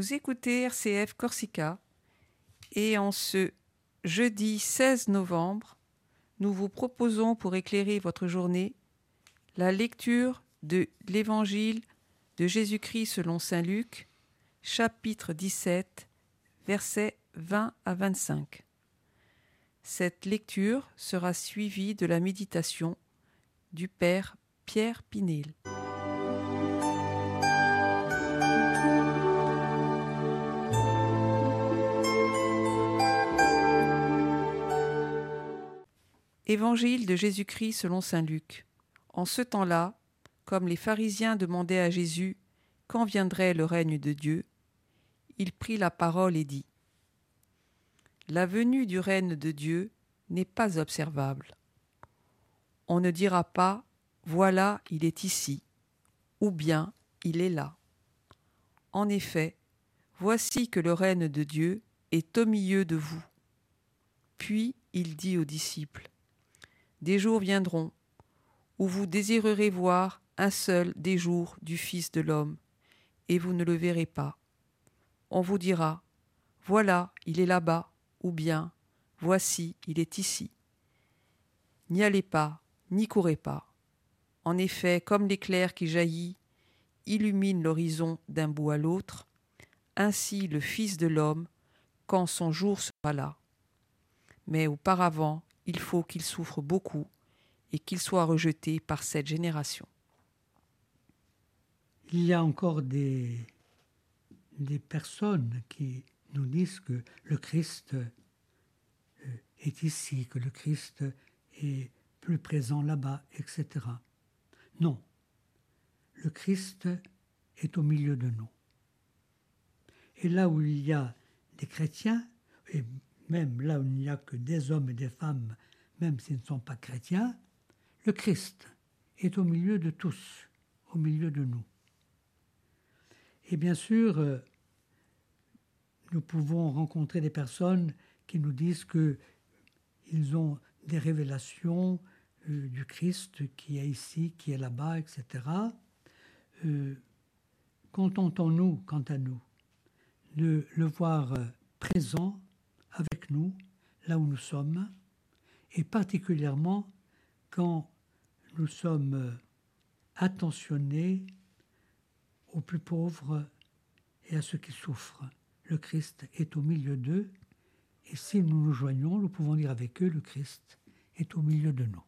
Vous écoutez RCF Corsica et en ce jeudi 16 novembre, nous vous proposons pour éclairer votre journée la lecture de l'Évangile de Jésus-Christ selon Saint Luc, chapitre 17, versets 20 à 25. Cette lecture sera suivie de la méditation du Père Pierre Pinel. Évangile de Jésus-Christ selon Saint Luc. En ce temps-là, comme les pharisiens demandaient à Jésus quand viendrait le règne de Dieu, il prit la parole et dit La venue du règne de Dieu n'est pas observable. On ne dira pas Voilà, il est ici, ou bien il est là. En effet, voici que le règne de Dieu est au milieu de vous. Puis il dit aux disciples des jours viendront où vous désirerez voir un seul des jours du Fils de l'homme, et vous ne le verrez pas. On vous dira, Voilà, il est là-bas, ou bien, Voici, il est ici. N'y allez pas, n'y courez pas. En effet, comme l'éclair qui jaillit, illumine l'horizon d'un bout à l'autre, ainsi le Fils de l'homme, quand son jour sera là. Mais auparavant, il faut qu'il souffre beaucoup et qu'il soit rejeté par cette génération. Il y a encore des, des personnes qui nous disent que le Christ euh, est ici, que le Christ est plus présent là-bas, etc. Non, le Christ est au milieu de nous. Et là où il y a des chrétiens, même là où il n'y a que des hommes et des femmes, même s'ils ne sont pas chrétiens, le Christ est au milieu de tous, au milieu de nous. Et bien sûr, euh, nous pouvons rencontrer des personnes qui nous disent qu'ils ont des révélations euh, du Christ qui est ici, qui est là-bas, etc. Euh, contentons-nous, quant à nous, de le voir présent là où nous sommes, et particulièrement quand nous sommes attentionnés aux plus pauvres et à ceux qui souffrent. Le Christ est au milieu d'eux, et si nous nous joignons, nous pouvons dire avec eux, le Christ est au milieu de nous.